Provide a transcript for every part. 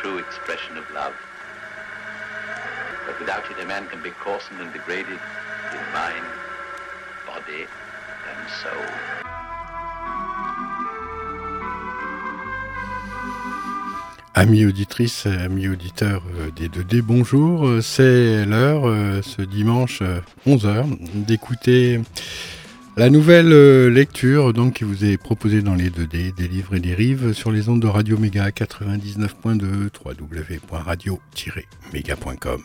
true expression of love. But without it, a man can be coarsened and degraded in mind, body, and soul. Amis auditrices, amis auditeurs euh, des 2D, bonjour. Euh, C'est l'heure, euh, ce dimanche 11h, d'écouter la nouvelle lecture donc, qui vous est proposée dans les 2D, des livres et des rives, sur les ondes de Radio Méga 99.2, www.radio-méga.com.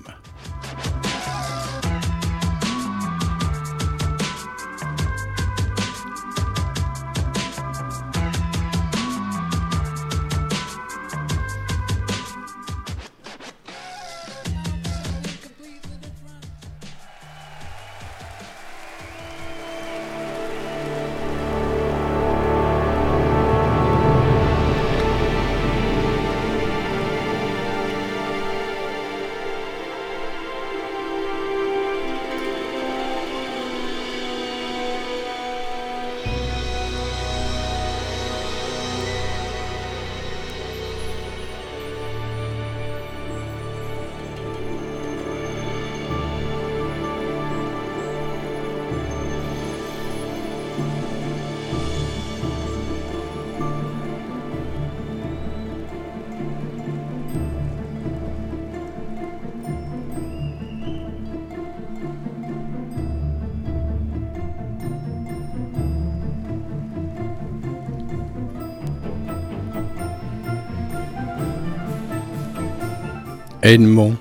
Edmond.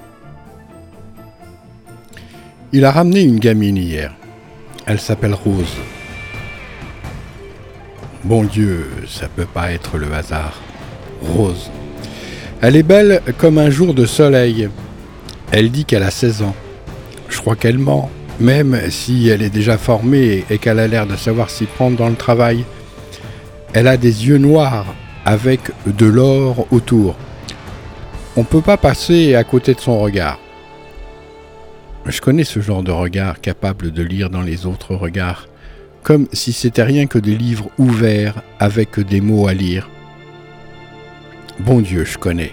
Il a ramené une gamine hier. Elle s'appelle Rose. Bon Dieu, ça peut pas être le hasard. Rose. Elle est belle comme un jour de soleil. Elle dit qu'elle a 16 ans. Je crois qu'elle ment, même si elle est déjà formée et qu'elle a l'air de savoir s'y prendre dans le travail. Elle a des yeux noirs avec de l'or autour. On ne peut pas passer à côté de son regard. Je connais ce genre de regard capable de lire dans les autres regards, comme si c'était rien que des livres ouverts avec des mots à lire. Bon Dieu, je connais.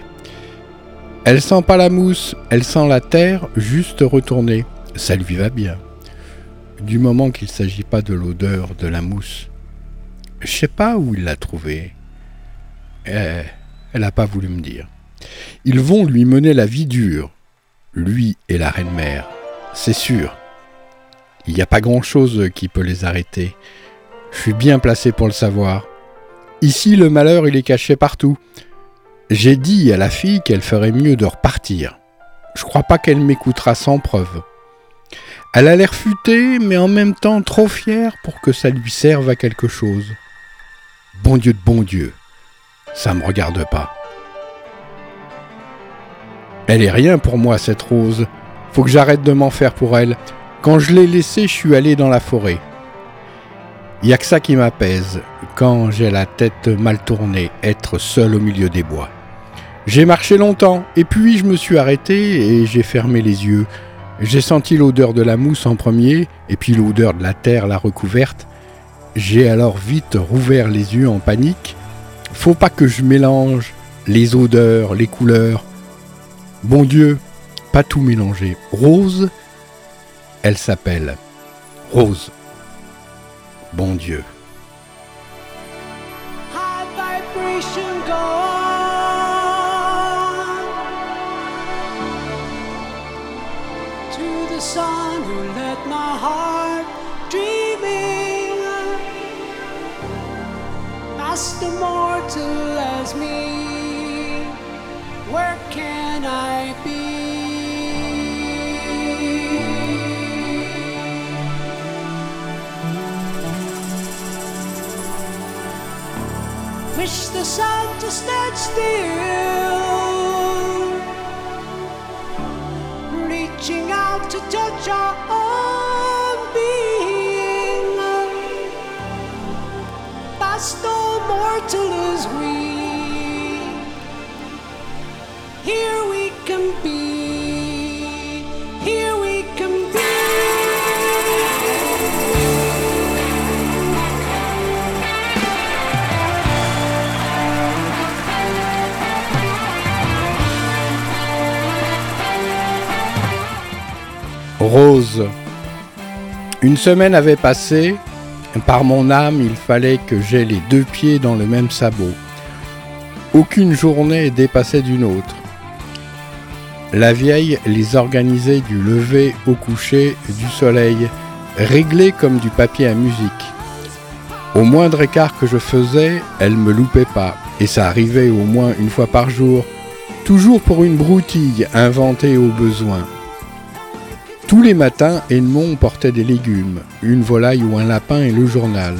Elle sent pas la mousse, elle sent la terre juste retournée. Ça lui va bien. Du moment qu'il ne s'agit pas de l'odeur de la mousse. Je sais pas où il l'a trouvée. Eh, elle n'a pas voulu me dire. Ils vont lui mener la vie dure, lui et la reine-mère, c'est sûr. Il n'y a pas grand-chose qui peut les arrêter. Je suis bien placé pour le savoir. Ici, le malheur, il est caché partout. J'ai dit à la fille qu'elle ferait mieux de repartir. Je crois pas qu'elle m'écoutera sans preuve. Elle a l'air futée, mais en même temps trop fière pour que ça lui serve à quelque chose. Bon Dieu de bon Dieu, ça me regarde pas. Elle est rien pour moi, cette rose. Faut que j'arrête de m'en faire pour elle. Quand je l'ai laissée, je suis allé dans la forêt. Y a que ça qui m'apaise, quand j'ai la tête mal tournée, être seul au milieu des bois. J'ai marché longtemps, et puis je me suis arrêté et j'ai fermé les yeux. J'ai senti l'odeur de la mousse en premier, et puis l'odeur de la terre la recouverte. J'ai alors vite rouvert les yeux en panique. Faut pas que je mélange les odeurs, les couleurs. Bon Dieu, pas tout mélanger. Rose, elle s'appelle Rose. Bon Dieu. wish the sun to stand still, reaching out to touch our own being. But no mortal as we, here we can be. Une semaine avait passé. Par mon âme, il fallait que j'aie les deux pieds dans le même sabot. Aucune journée dépassait d'une autre. La vieille les organisait du lever au coucher du soleil, réglés comme du papier à musique. Au moindre écart que je faisais, elle me loupait pas, et ça arrivait au moins une fois par jour, toujours pour une broutille inventée au besoin. Tous les matins, Edmond portait des légumes, une volaille ou un lapin et le journal.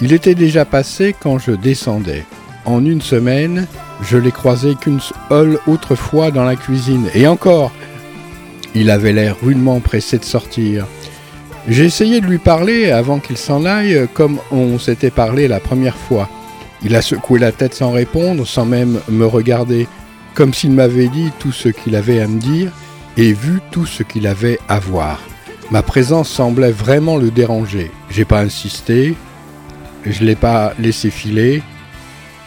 Il était déjà passé quand je descendais. En une semaine, je l'ai croisé qu'une seule autre fois dans la cuisine. Et encore, il avait l'air rudement pressé de sortir. J'ai essayé de lui parler avant qu'il s'en aille, comme on s'était parlé la première fois. Il a secoué la tête sans répondre, sans même me regarder, comme s'il m'avait dit tout ce qu'il avait à me dire et vu tout ce qu'il avait à voir. Ma présence semblait vraiment le déranger. J'ai pas insisté, je l'ai pas laissé filer.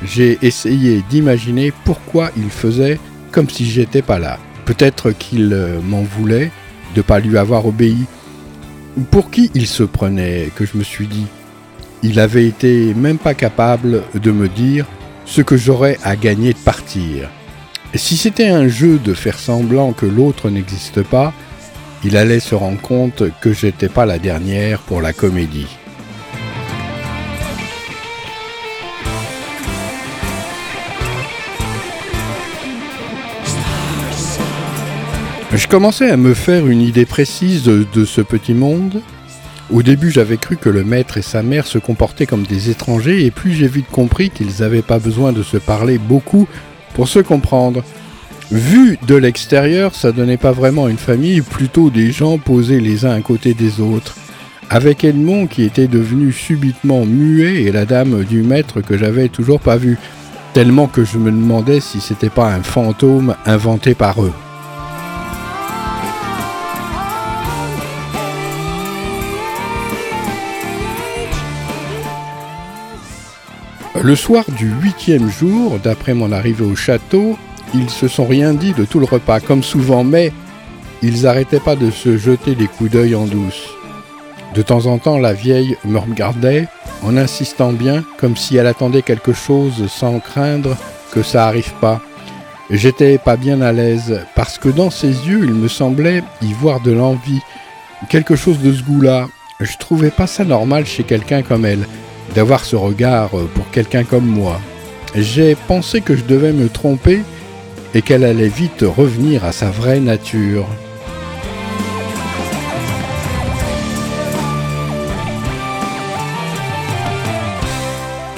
J'ai essayé d'imaginer pourquoi il faisait comme si j'étais pas là. Peut-être qu'il euh, m'en voulait de pas lui avoir obéi. Pour qui il se prenait, que je me suis dit? Il avait été même pas capable de me dire ce que j'aurais à gagner de partir. Si c'était un jeu de faire semblant que l'autre n'existe pas, il allait se rendre compte que j'étais pas la dernière pour la comédie. Je commençais à me faire une idée précise de, ce petit monde. Au début, j'avais cru que le maître et sa mère se comportaient comme des étrangers, et puis j'ai vite compris qu'ils n'avaient pas besoin de se parler beaucoup pour se comprendre. Vu de l'extérieur, ça donnait pas vraiment une famille, plutôt des gens posés les uns à côté des autres. Avec Edmond qui était devenu subitement muet et la dame du maître que j'avais toujours pas vue, tellement que je me demandais si c'était pas un fantôme inventé par eux. Le soir du huitième jour, d'après mon arrivée au château, ils se sont rien dit de tout le repas, comme souvent, mais ils arrêtaient pas de se jeter des coups d'œil en douce. De temps en temps, la vieille me regardait en insistant bien, comme si elle attendait quelque chose sans craindre que ça arrive pas. J'étais pas bien à l'aise, parce que dans ses yeux, il me semblait y voir de l'envie, quelque chose de ce goût-là. Je trouvais pas ça normal chez quelqu'un comme elle, d'avoir ce regard pour quelqu'un comme moi. J'ai pensé que je devais me tromper et qu'elle allait vite revenir à sa vraie nature.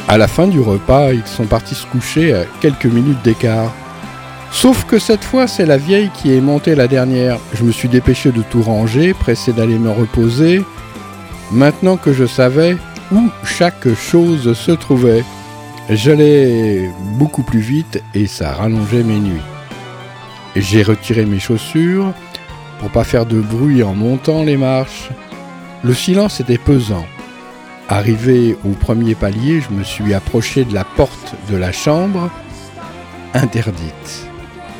À la fin du repas, ils sont partis se coucher à quelques minutes d'écart. Sauf que cette fois, c'est la vieille qui est montée la dernière. Je me suis dépêché de tout ranger, pressé d'aller me reposer. Maintenant que je savais où chaque chose se trouvait, j'allais beaucoup plus vite et ça rallongeait mes nuits. J'ai retiré mes chaussures pour pas faire de bruit en montant les marches. Le silence était pesant. Arrivé au premier palier, je me suis approché de la porte de la chambre, interdite.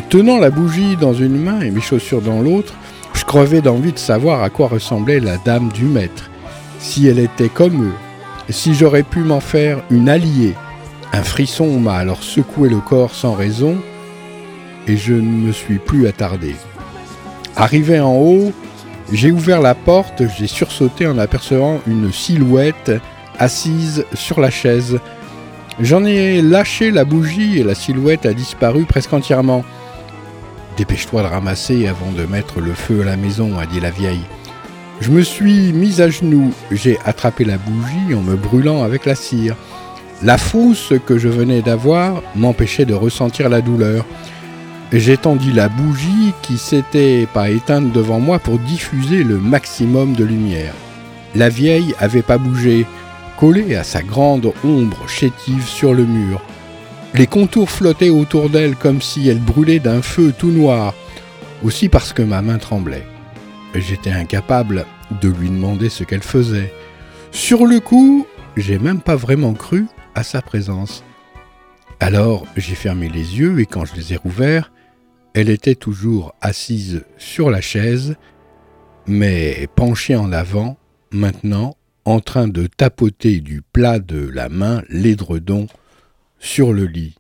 Tenant la bougie dans une main et mes chaussures dans l'autre, je crevais d'envie de savoir à quoi ressemblait la dame du maître, si elle était comme eux, si j'aurais pu m'en faire une alliée. Un frisson m'a alors secoué le corps sans raison, et je ne me suis plus attardé. Arrivé en haut, j'ai ouvert la porte, j'ai sursauté en apercevant une silhouette assise sur la chaise. J'en ai lâché la bougie et la silhouette a disparu presque entièrement. Dépêche-toi de ramasser avant de mettre le feu à la maison, a dit la vieille. Je me suis mis à genoux, j'ai attrapé la bougie en me brûlant avec la cire. La frousse que je venais d'avoir m'empêchait de ressentir la douleur. j'étendis la bougie qui s'était pas éteinte devant moi pour diffuser le maximum de lumière. La vieille avait pas bougé, collée à sa grande ombre chétive sur le mur. Les contours flottaient autour d'elle comme si elle brûlait d'un feu tout noir, aussi parce que ma main tremblait. J'étais incapable de lui demander ce qu'elle faisait. Sur le coup, j'ai même pas vraiment cru à sa présence. Alors j'ai fermé les yeux et quand je les ai rouverts, elle était toujours assise sur la chaise, mais penchée en avant, maintenant en train de tapoter du plat de la main l'édredon sur le lit.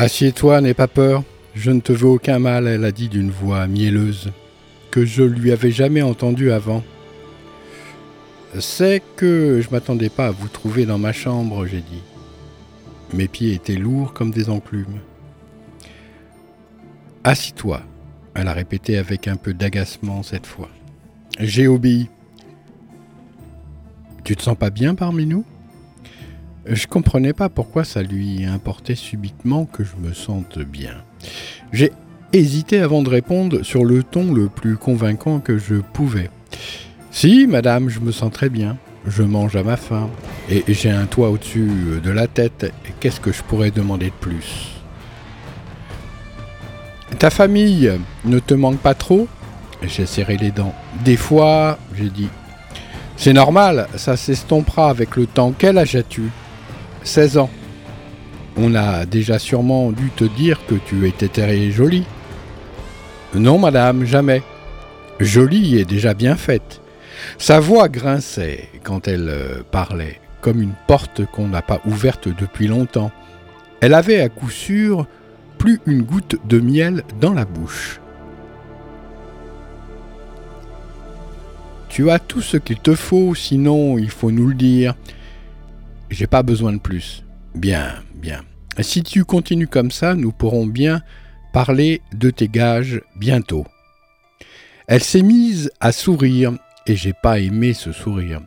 Assieds-toi, n'aie pas peur. Je ne te veux aucun mal, elle a dit d'une voix mielleuse, que je lui avais jamais entendue avant. C'est que je m'attendais pas à vous trouver dans ma chambre, j'ai dit. Mes pieds étaient lourds comme des enclumes. Assis-toi, elle a répété avec un peu d'agacement cette fois. J'ai obéi. Tu te sens pas bien parmi nous? Je comprenais pas pourquoi ça lui importait subitement que je me sente bien. J'ai hésité avant de répondre sur le ton le plus convaincant que je pouvais. Si, madame, je me sens très bien. Je mange à ma faim. Et j'ai un toit au-dessus de la tête. Qu'est-ce que je pourrais demander de plus? Ta famille ne te manque pas trop? J'ai serré les dents. Des fois, j'ai dit. C'est normal, ça s'estompera avec le temps. Quel âge as-tu? 16 ans. On a déjà sûrement dû te dire que tu étais très jolie. Non, madame, jamais. Jolie est déjà bien faite. Sa voix grinçait quand elle euh, parlait, comme une porte qu'on n'a pas ouverte depuis longtemps. Elle avait à coup sûr plus une goutte de miel dans la bouche. Tu as tout ce qu'il te faut, sinon il faut nous le dire. J'ai pas besoin de plus. Bien, bien. Si tu continues comme ça, nous pourrons bien parler de tes gages bientôt. Elle s'est mise à sourire et j'ai pas aimé ce sourire.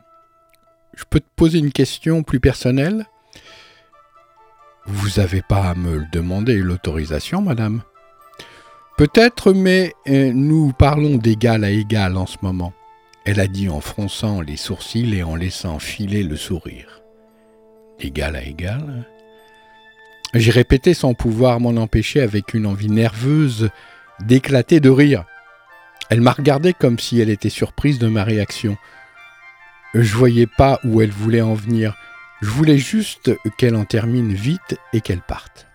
Je peux te poser une question plus personnelle? Vous n'avez pas à me demander, l'autorisation, madame Peut-être, mais euh, nous parlons d'égal à égal en ce moment. Elle a dit en fronçant les sourcils et en laissant filer le sourire. Égal à égal J'ai répété sans pouvoir m'en empêcher avec une envie nerveuse d'éclater de rire. Elle m'a regardé comme si elle était surprise de ma réaction. Je voyais pas où elle voulait en venir. Je voulais juste qu'elle en termine vite et qu'elle parte.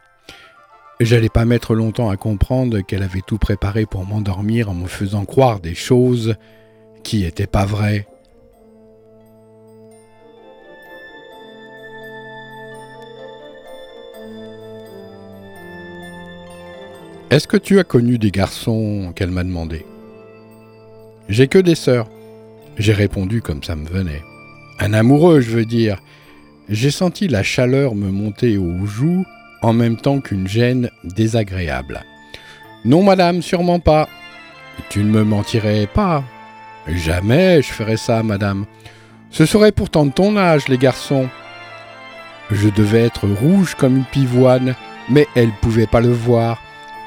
J'allais pas mettre longtemps à comprendre qu'elle avait tout préparé pour m'endormir en me faisant croire des choses qui n'étaient pas vraies. Est-ce que tu as connu des garçons qu'elle m'a demandé? J'ai que des sœurs. J'ai répondu comme ça me venait. Un amoureux, je veux dire. J'ai senti la chaleur me monter aux joues en même temps qu'une gêne désagréable. Non, madame, sûrement pas. Tu ne me mentirais pas. Jamais je ferais ça, madame. Ce serait pourtant de ton âge, les garçons. Je devais être rouge comme une pivoine, mais elle pouvait pas le voir,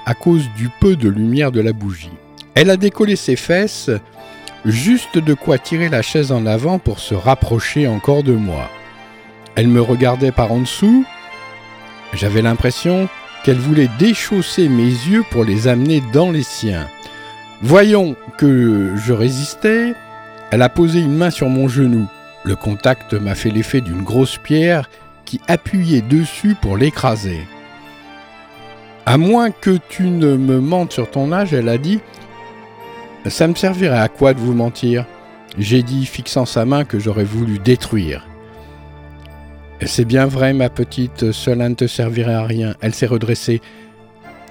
à cause du peu de lumière de la bougie. Elle a décollé ses fesses, juste de quoi tirer la chaise en avant pour se rapprocher encore de moi. Elle me regardait par en dessous. J'avais l'impression qu'elle voulait déchausser mes yeux pour les amener dans les siens. Voyons que je résistais, elle a posé une main sur mon genou. Le contact m'a fait l'effet d'une grosse pierre qui appuyait dessus pour l'écraser. À moins que tu ne me mentes sur ton âge, elle a dit, ça me servirait à quoi de vous mentir? J'ai dit, fixant sa main, que j'aurais voulu détruire. C'est bien vrai, ma petite, cela ne te servirait à rien. Elle s'est redressée.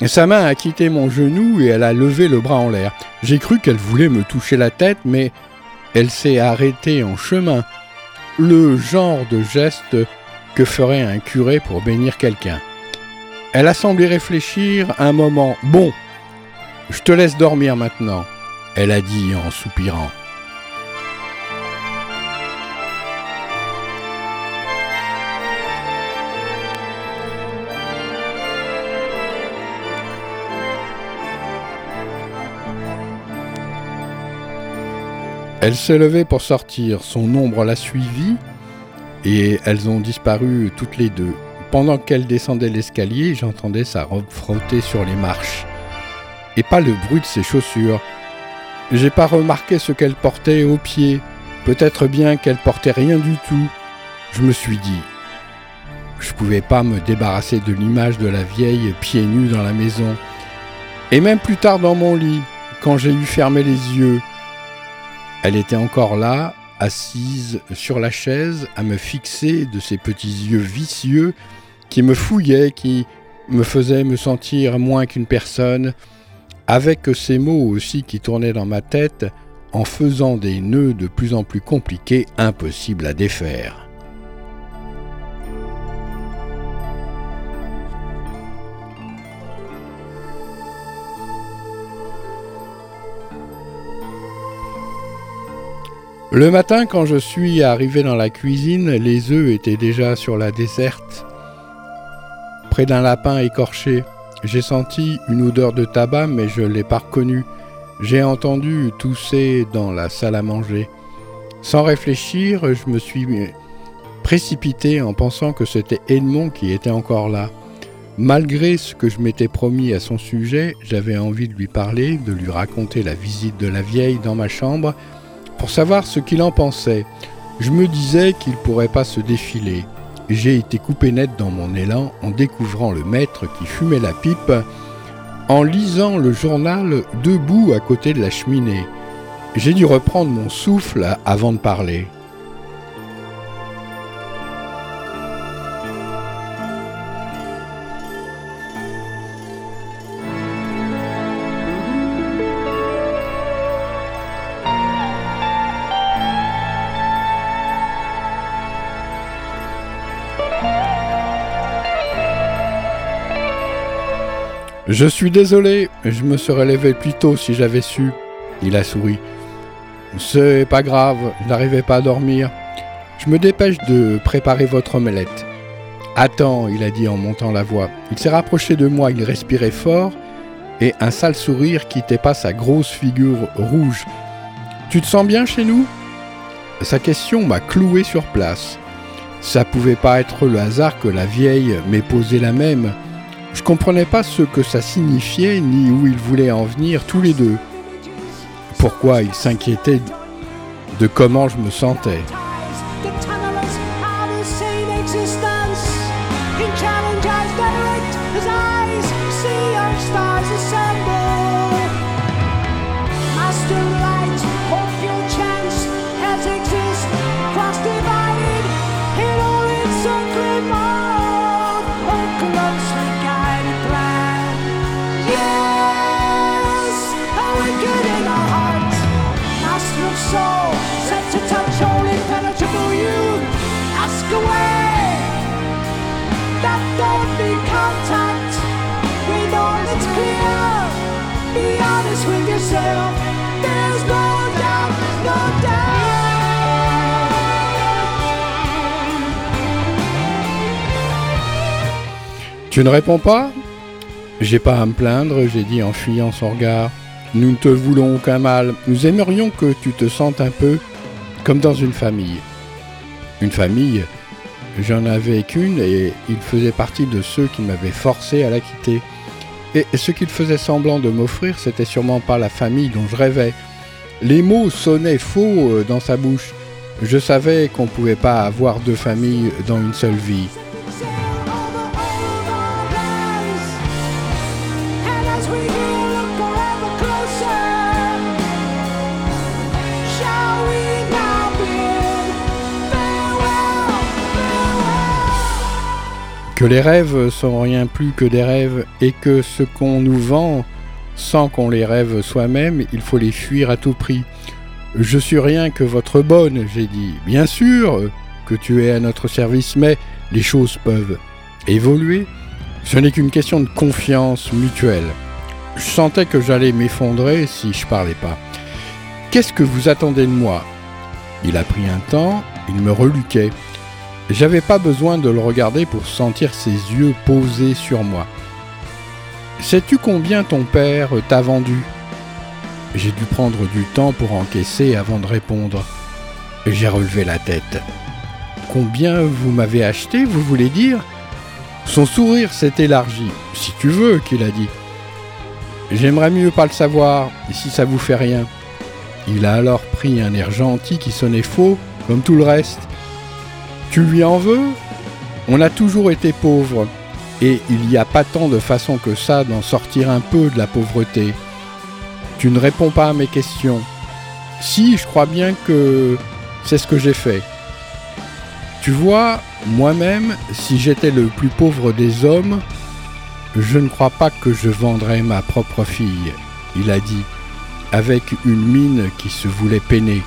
Sa main a quitté mon genou et elle a levé le bras en l'air. J'ai cru qu'elle voulait me toucher la tête, mais elle s'est arrêtée en chemin. Le genre de geste que ferait un curé pour bénir quelqu'un. Elle a semblé réfléchir un moment. Bon, je te laisse dormir maintenant elle a dit en soupirant. Elle s'est levée pour sortir, son ombre l'a suivie et elles ont disparu toutes les deux. Pendant qu'elle descendait l'escalier, j'entendais sa robe frotter sur les marches et pas le bruit de ses chaussures. J'ai pas remarqué ce qu'elle portait aux pieds. Peut-être bien qu'elle portait rien du tout. Je me suis dit, je pouvais pas me débarrasser de l'image de la vieille pieds nus dans la maison. Et même plus tard dans mon lit, quand j'ai eu fermé les yeux, elle était encore là, assise sur la chaise, à me fixer de ses petits yeux vicieux qui me fouillaient, qui me faisait me sentir moins qu'une personne, avec ces mots aussi qui tournaient dans ma tête, en faisant des nœuds de plus en plus compliqués, impossibles à défaire. Le matin, quand je suis arrivé dans la cuisine, les œufs étaient déjà sur la desserte, d'un lapin écorché. J'ai senti une odeur de tabac, mais je l'ai pas reconnu. J'ai entendu tousser dans la salle à manger. Sans réfléchir, je me suis précipité en pensant que c'était Edmond qui était encore là. Malgré ce que je m'étais promis à son sujet, j'avais envie de lui parler, de lui raconter la visite de la vieille dans ma chambre, pour savoir ce qu'il en pensait. Je me disais qu'il pourrait pas se défiler. J'ai été coupé net dans mon élan en découvrant le maître qui fumait la pipe, en lisant le journal debout à côté de la cheminée. J'ai dû reprendre mon souffle avant de parler. Je suis désolé, je me serais levé plus tôt si j'avais su. Il a souri. C'est pas grave, je n'arrivais pas à dormir. Je me dépêche de préparer votre omelette. Attends, il a dit en montant la voix. Il s'est rapproché de moi, il respirait fort et un sale sourire quittait pas sa grosse figure rouge. Tu te sens bien chez nous? Sa question m'a cloué sur place. Ça pouvait pas être le hasard que la vieille m'ait posé la même. Je comprenais pas ce que ça signifiait ni où ils voulaient en venir tous les deux. Pourquoi ils s'inquiétaient de comment je me sentais. Tu ne réponds pas? J'ai pas à me plaindre, j'ai dit en fuyant son regard. Nous ne te voulons aucun mal. Nous aimerions que tu te sentes un peu comme dans une famille. Une famille J'en avais qu'une et il faisait partie de ceux qui m'avaient forcé à la quitter. Et ce qu'il faisait semblant de m'offrir, c'était sûrement pas la famille dont je rêvais. Les mots sonnaient faux euh, dans sa bouche. Je savais qu'on pouvait pas avoir deux familles dans une seule vie. Que les rêves sont rien plus que des rêves et que ce qu'on nous vend, sans qu'on les rêve soi-même, il faut les fuir à tout prix. Je suis rien que votre bonne, j'ai dit. Bien sûr que tu es à notre service, mais les choses peuvent évoluer. Ce n'est qu'une question de confiance mutuelle. Je sentais que j'allais m'effondrer si je parlais pas. Qu'est-ce que vous attendez de moi? Il a pris un temps, il me reluquait. J'avais pas besoin de le regarder pour sentir ses yeux posés sur moi. Sais-tu combien ton père t'a vendu? J'ai dû prendre du temps pour encaisser avant de répondre. J'ai relevé la tête. Combien vous m'avez acheté, vous voulez dire? Son sourire s'est élargi. Si tu veux, qu'il a dit. J'aimerais mieux pas le savoir, si ça vous fait rien. Il a alors pris un air gentil qui sonnait faux, comme tout le reste. Tu lui en veux? On a toujours été pauvres, et il n'y a pas tant de façon que ça d'en sortir un peu de la pauvreté. Tu ne réponds pas à mes questions. Si, je crois bien que c'est ce que j'ai fait. Tu vois, moi-même, si j'étais le plus pauvre des hommes, Je ne crois pas que je vendrai ma propre fille, il a dit, avec une mine qui se voulait peiner.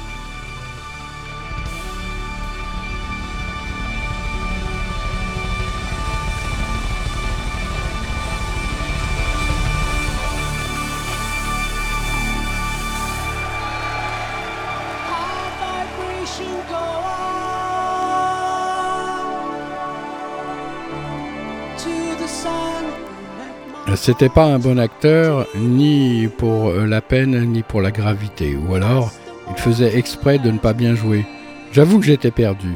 C'était pas un bon acteur, ni pour euh, la peine, ni pour la gravité. Ou alors, il faisait exprès de ne pas bien jouer. J'avoue que j'étais perdu.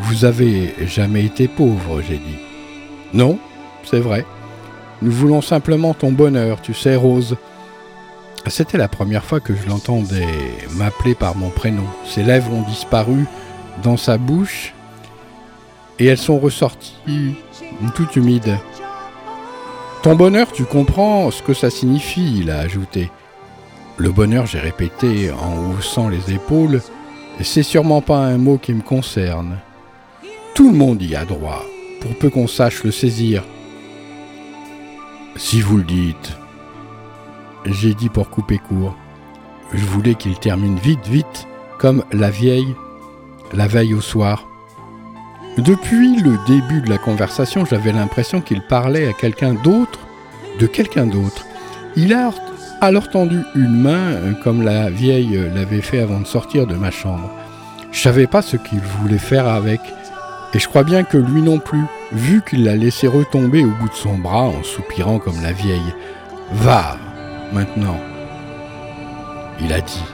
Vous avez jamais été pauvre, j'ai dit. Non, c'est vrai. Nous voulons simplement ton bonheur, tu sais, Rose. C'était la première fois que je l'entendais m'appeler par mon prénom. Ses lèvres ont disparu dans sa bouche et elles sont ressorties toutes humides. Ton bonheur, tu comprends ce que ça signifie, il a ajouté. Le bonheur, j'ai répété en haussant les épaules, c'est sûrement pas un mot qui me concerne. Tout le monde y a droit, pour peu qu'on sache le saisir. Si vous le dites, j'ai dit pour couper court. Je voulais qu'il termine vite, vite, comme la vieille, la veille au soir. Depuis le début de la conversation, j'avais l'impression qu'il parlait à quelqu'un d'autre, de quelqu'un d'autre. Il a alors tendu une main, euh, comme la vieille l'avait fait avant de sortir de ma chambre. Je savais pas ce qu'il voulait faire avec, et je crois bien que lui non plus, vu qu'il l'a laissé retomber au bout de son bras en soupirant comme la vieille. Va, maintenant, il a dit.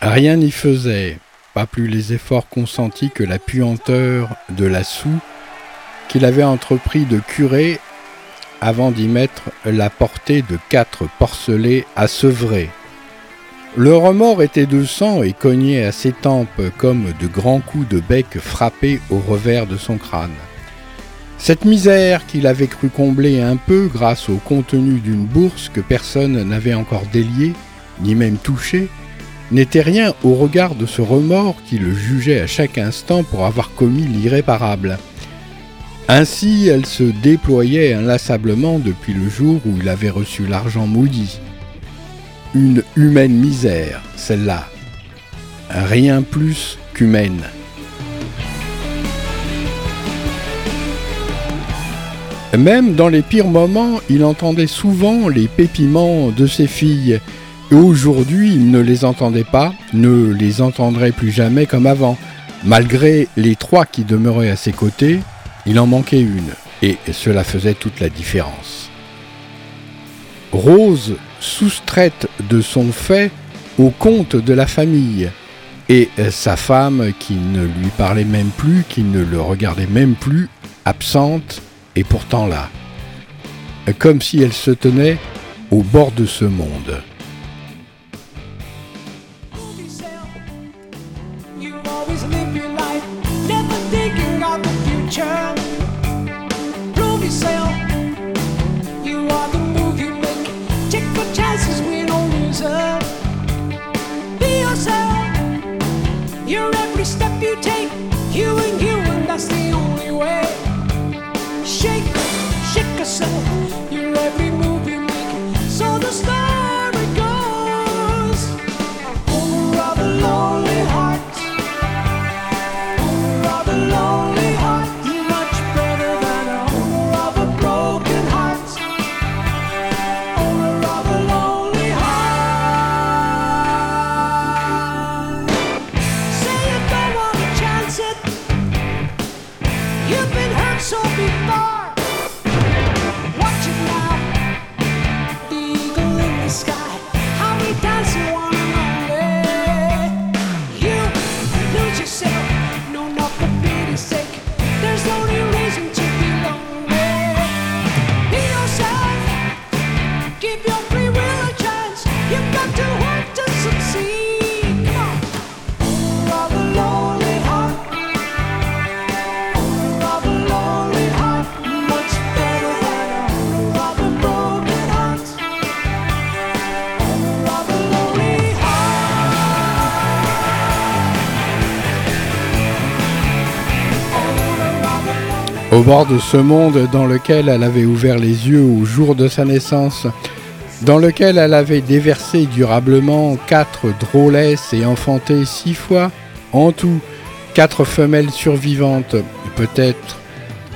Rien n'y faisait, pas plus les efforts consentis que la puanteur de la soue qu'il avait entrepris de curer avant d'y mettre la portée de quatre porcelets à sevrer. Le remords était de sang et cognait à ses tempes comme de grands coups de bec frappés au revers de son crâne. Cette misère qu'il avait cru combler un peu grâce au contenu d'une bourse que personne n'avait encore déliée, ni même touchée, n'était rien au regard de ce remords qui le jugeait à chaque instant pour avoir commis l'irréparable. Ainsi elle se déployait inlassablement depuis le jour où il avait reçu l'argent maudit. Une humaine misère, celle-là. Rien plus qu'humaine. Même dans les pires moments, il entendait souvent les pépiments de ses filles. Et aujourd'hui, il ne les entendait pas, ne les entendrait plus jamais comme avant. Malgré les trois qui demeuraient à ses côtés, il en manquait une, et cela faisait toute la différence. Rose, soustraite de son fait au compte de la famille, et sa femme qui ne lui parlait même plus, qui ne le regardait même plus, absente, et pourtant là, comme si elle se tenait au bord de ce monde. You take, Au bord de ce monde dans lequel elle avait ouvert les yeux au jour de sa naissance, dans lequel elle avait déversé durablement quatre drôlesses et enfanté six fois, en tout, quatre femelles survivantes, peut-être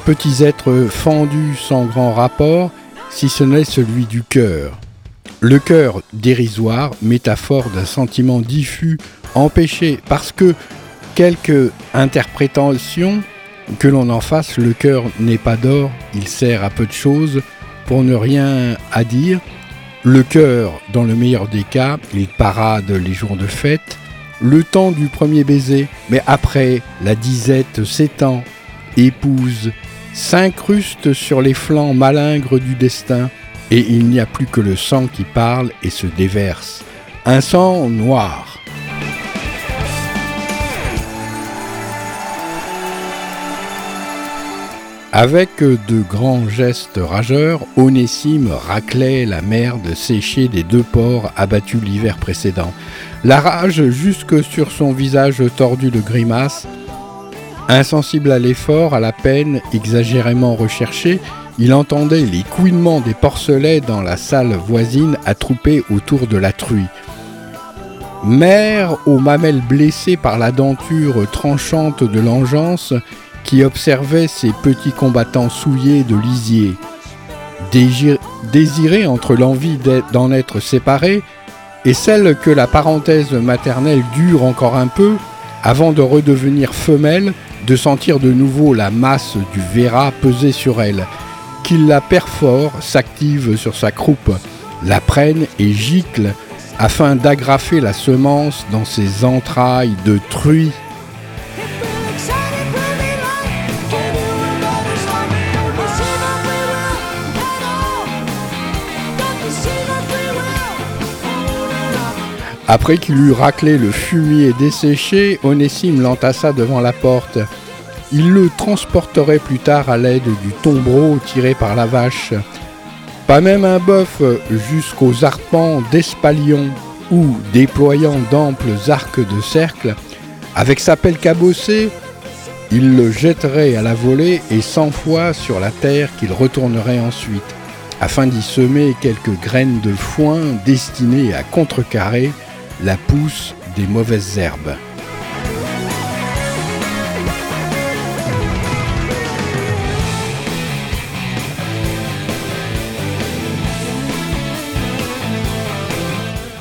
petits êtres fendus sans grand rapport, si ce n'est celui du cœur. Le cœur dérisoire, métaphore d'un sentiment diffus, empêché, parce que Quelque interprétation que l'on en fasse, le cœur n'est pas d'or, il sert à peu de choses, pour ne rien à dire. Le cœur, dans le meilleur des cas, il parade les jours de fête, le temps du premier baiser, mais après, la disette s'étend, épouse, s'incruste sur les flancs malingres du destin, et il n'y a plus que le sang qui parle et se déverse. Un sang noir. Avec de grands gestes rageurs, Onésime raclait la merde séchée des deux porcs abattus l'hiver précédent. La rage jusque sur son visage tordu de grimaces. Insensible à l'effort, à la peine exagérément recherchée, il entendait les couinements des porcelets dans la salle voisine attroupés autour de la truie. Mère aux mamelles blessées par la denture tranchante de l'engeance qui observait ces petits combattants souillés de lisier. Désirée entre l'envie d'en être séparée et celle que la parenthèse maternelle dure encore un peu avant de redevenir femelle, de sentir de nouveau la masse du verra peser sur elle, qu'il la perfore, s'active sur sa croupe, la prenne et gicle afin d'agrafer la semence dans ses entrailles de truie. Après qu'il eut raclé le fumier desséché, Onésime l'entassa devant la porte. Il le transporterait plus tard à l'aide du tombereau tiré par la vache. Pas même un bœuf jusqu'aux arpents d'espalion ou déployant d'amples arcs de cercle, avec sa pelle cabossée, il le jetterait à la volée et cent fois sur la terre qu'il retournerait ensuite, afin d'y semer quelques graines de foin destinées à contrecarrer la pousse des mauvaises herbes.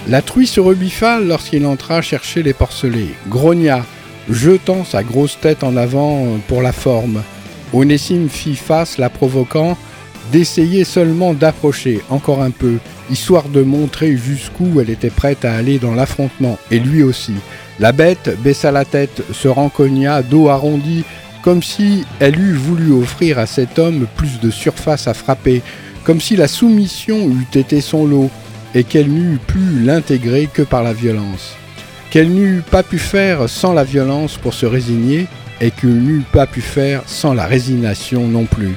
La truie se rebiffa lorsqu'il entra chercher les porcelets, grogna, jetant sa grosse tête en avant pour la forme. Onésime fit face, la provoquant d'essayer seulement d'approcher encore un peu, histoire de montrer jusqu'où elle était prête à aller dans l'affrontement, et lui aussi. La bête baissa la tête, se rencogna, dos arrondi, comme si elle eût voulu offrir à cet homme plus de surface à frapper, comme si la soumission eût été son lot, et qu'elle n'eût pu l'intégrer que par la violence. Qu'elle n'eût pas pu faire sans la violence pour se résigner, et qu'elle n'eût pas pu faire sans la résignation non plus.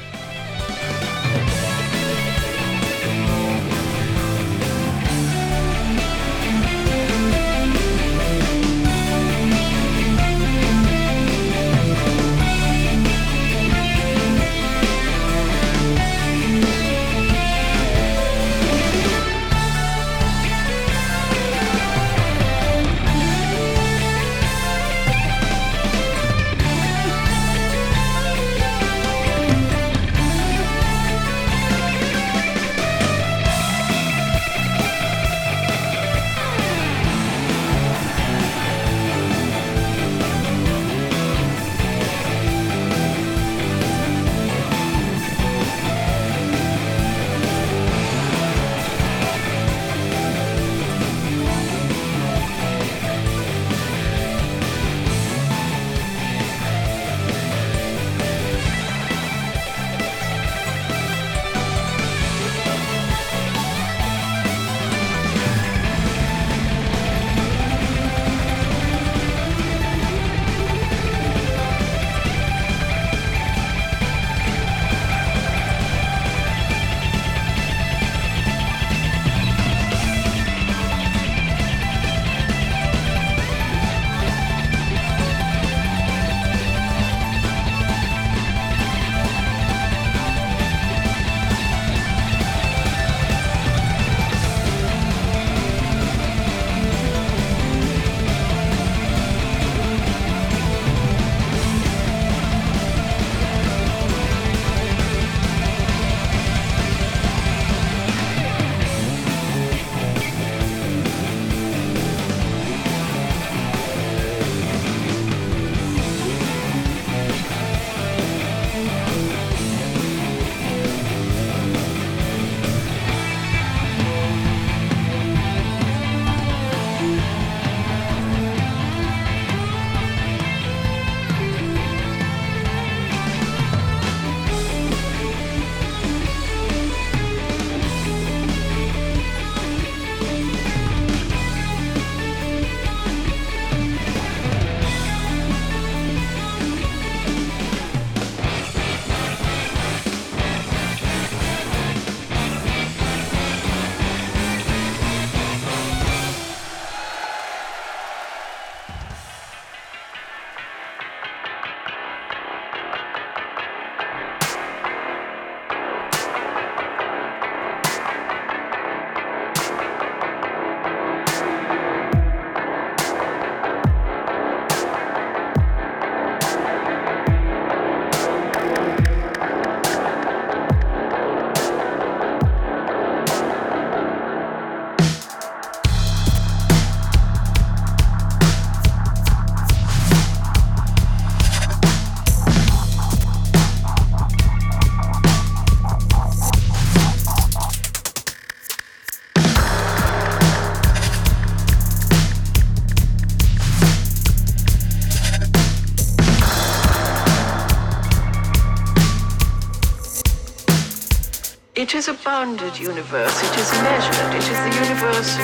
Bounded universe. It is measured. It is the universe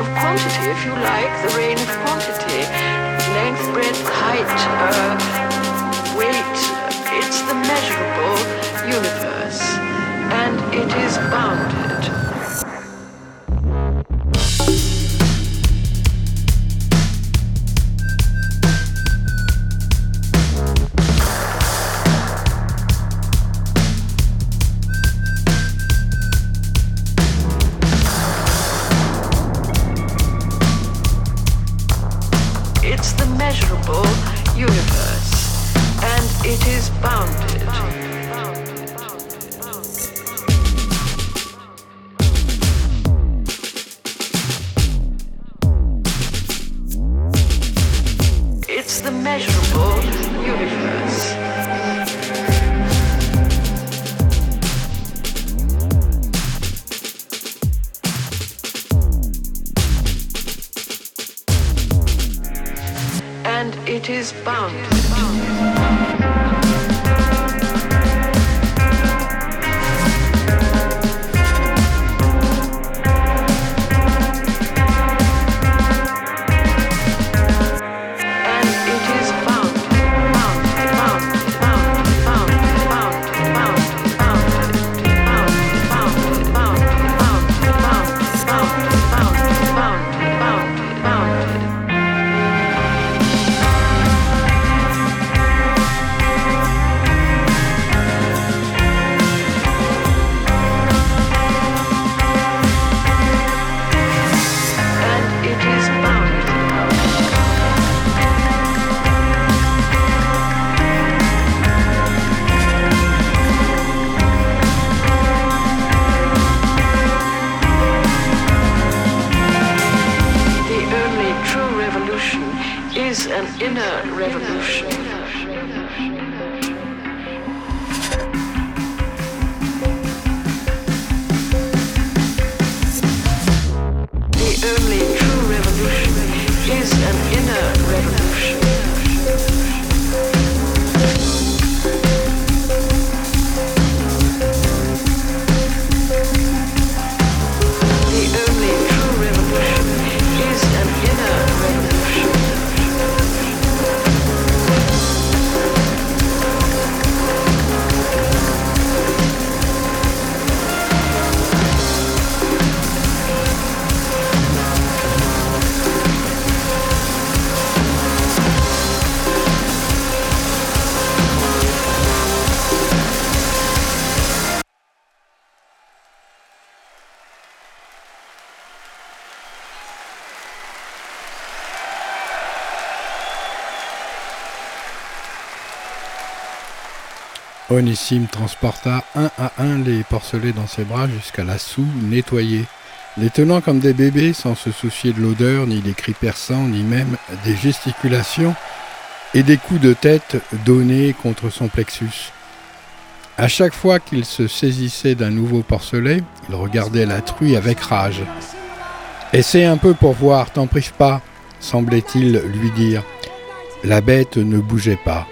of, quantity, if you like, the reign of quantity. Length, breadth, height, uh, weight. It's the measurable universe. And it is bounded. Onissime transporta un à un les porcelets dans ses bras jusqu'à la soue nettoyée, les tenant comme des bébés sans se soucier de l'odeur, ni des cris perçants, ni même des gesticulations et des coups de tête donnés contre son plexus. À chaque fois qu'il se saisissait d'un nouveau porcelet, il regardait la truie avec rage. Essaie un peu pour voir, t'en prive pas, semblait-il lui dire. La bête ne bougeait pas.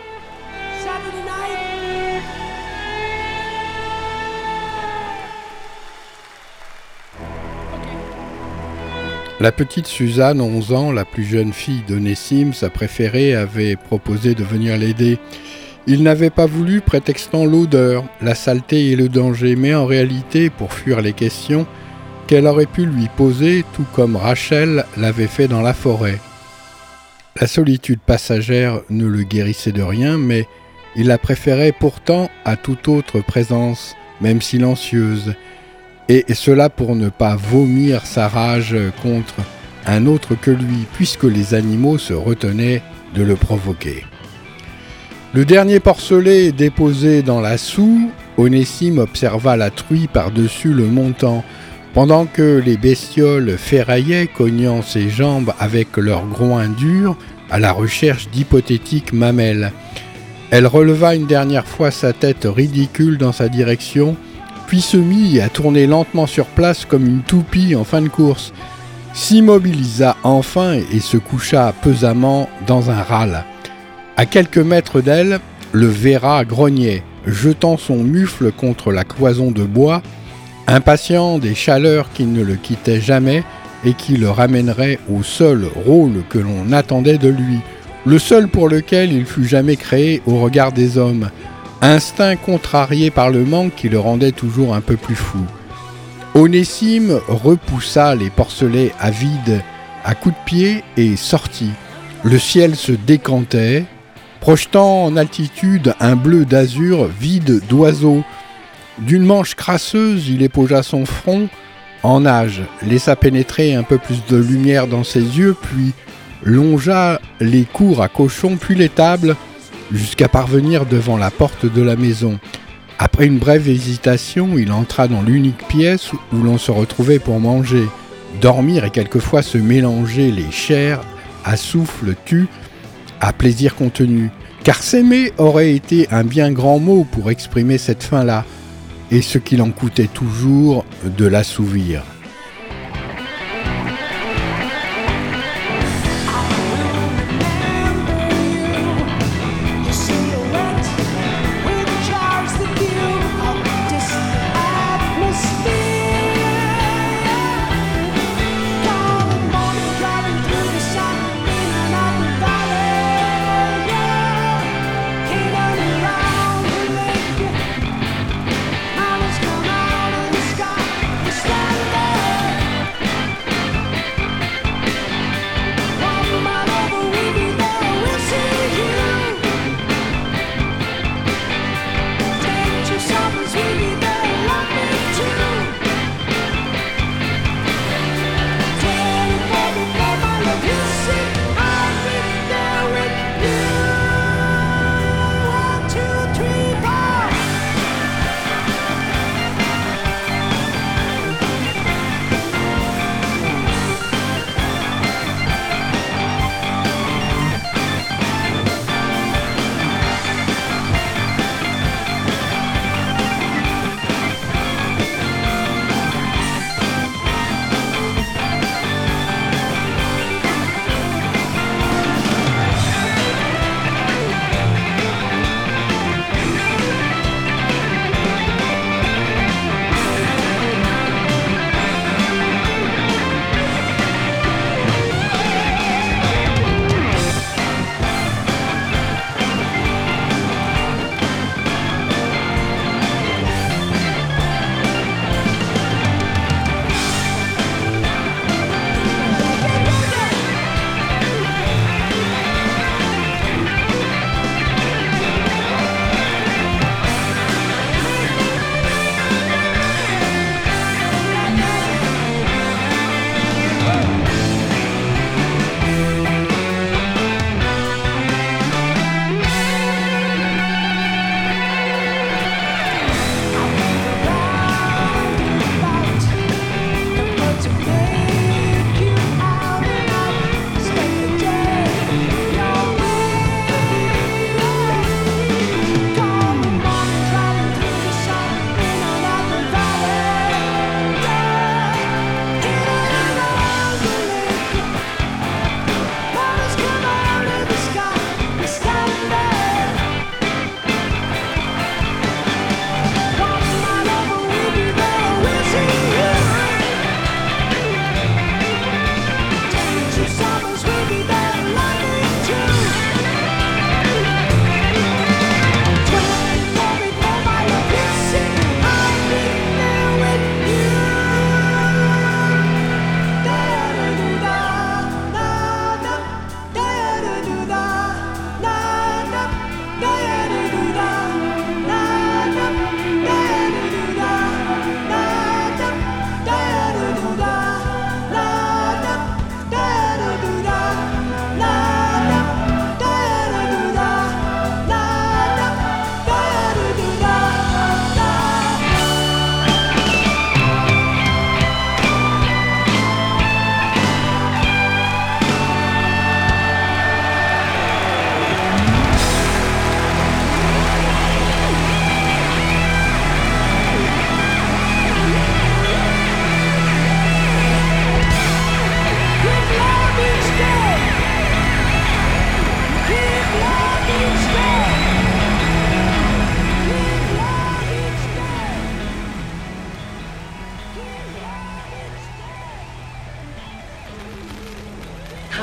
La petite Suzanne, 11 ans, la plus jeune fille d'Onésime, sa préférée, avait proposé de venir l'aider. Il n'avait pas voulu, prétextant l'odeur, la saleté et le danger, mais en réalité, pour fuir les questions qu'elle aurait pu lui poser, tout comme Rachel l'avait fait dans la forêt. La solitude passagère ne le guérissait de rien, mais il la préférait pourtant à toute autre présence, même silencieuse, et cela pour ne pas vomir sa rage contre un autre que lui, puisque les animaux se retenaient de le provoquer. Le dernier porcelet déposé dans la soue, Onésime observa la truie par-dessus le montant, pendant que les bestioles ferraillaient, cognant ses jambes avec leurs groins durs, à la recherche d'hypothétiques mamelles. Elle releva une dernière fois sa tête ridicule dans sa direction, puis se mit à tourner lentement sur place comme une toupie en fin de course, s'immobilisa enfin et se coucha pesamment dans un râle. À quelques mètres d'elle, le verra grognait, jetant son mufle contre la cloison de bois Impatient des chaleurs qui ne le quittaient jamais et qui le ramèneraient au seul rôle que l'on attendait de lui, le seul pour lequel il fut jamais créé au regard des hommes, instinct contrarié par le manque qui le rendait toujours un peu plus fou. Onésime repoussa les porcelets avides à coups de pied et sortit. Le ciel se décantait, projetant en altitude un bleu d'azur vide d'oiseaux. D'une manche crasseuse, il épogea son front en nage, laissa pénétrer un peu plus de lumière dans ses yeux, puis longea les cours à cochons, puis les tables, jusqu'à parvenir devant la porte de la maison. Après une brève hésitation, il entra dans l'unique pièce où l'on se retrouvait pour manger, dormir et quelquefois se mélanger les chairs à souffle tu, à plaisir contenu. Car s'aimer aurait été un bien grand mot pour exprimer cette fin-là, et ce qu'il en coûtait toujours de l'assouvir.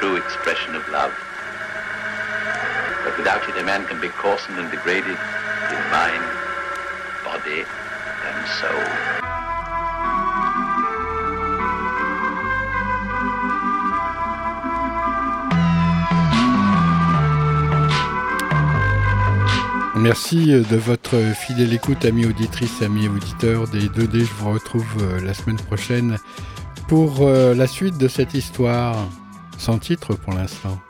true expression of love. But without it, a man can be coarsened and degraded in mind, body, and soul. Merci de votre fidèle écoute, amis auditrices, amis auditeurs des 2D. Je vous retrouve euh, la semaine prochaine pour euh, la suite de cette histoire, sans titre pour l'instant.